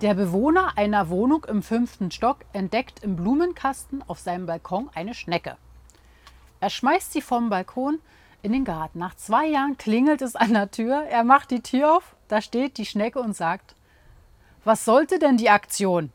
Der Bewohner einer Wohnung im fünften Stock entdeckt im Blumenkasten auf seinem Balkon eine Schnecke. Er schmeißt sie vom Balkon in den Garten. Nach zwei Jahren klingelt es an der Tür. Er macht die Tür auf, da steht die Schnecke und sagt, was sollte denn die Aktion?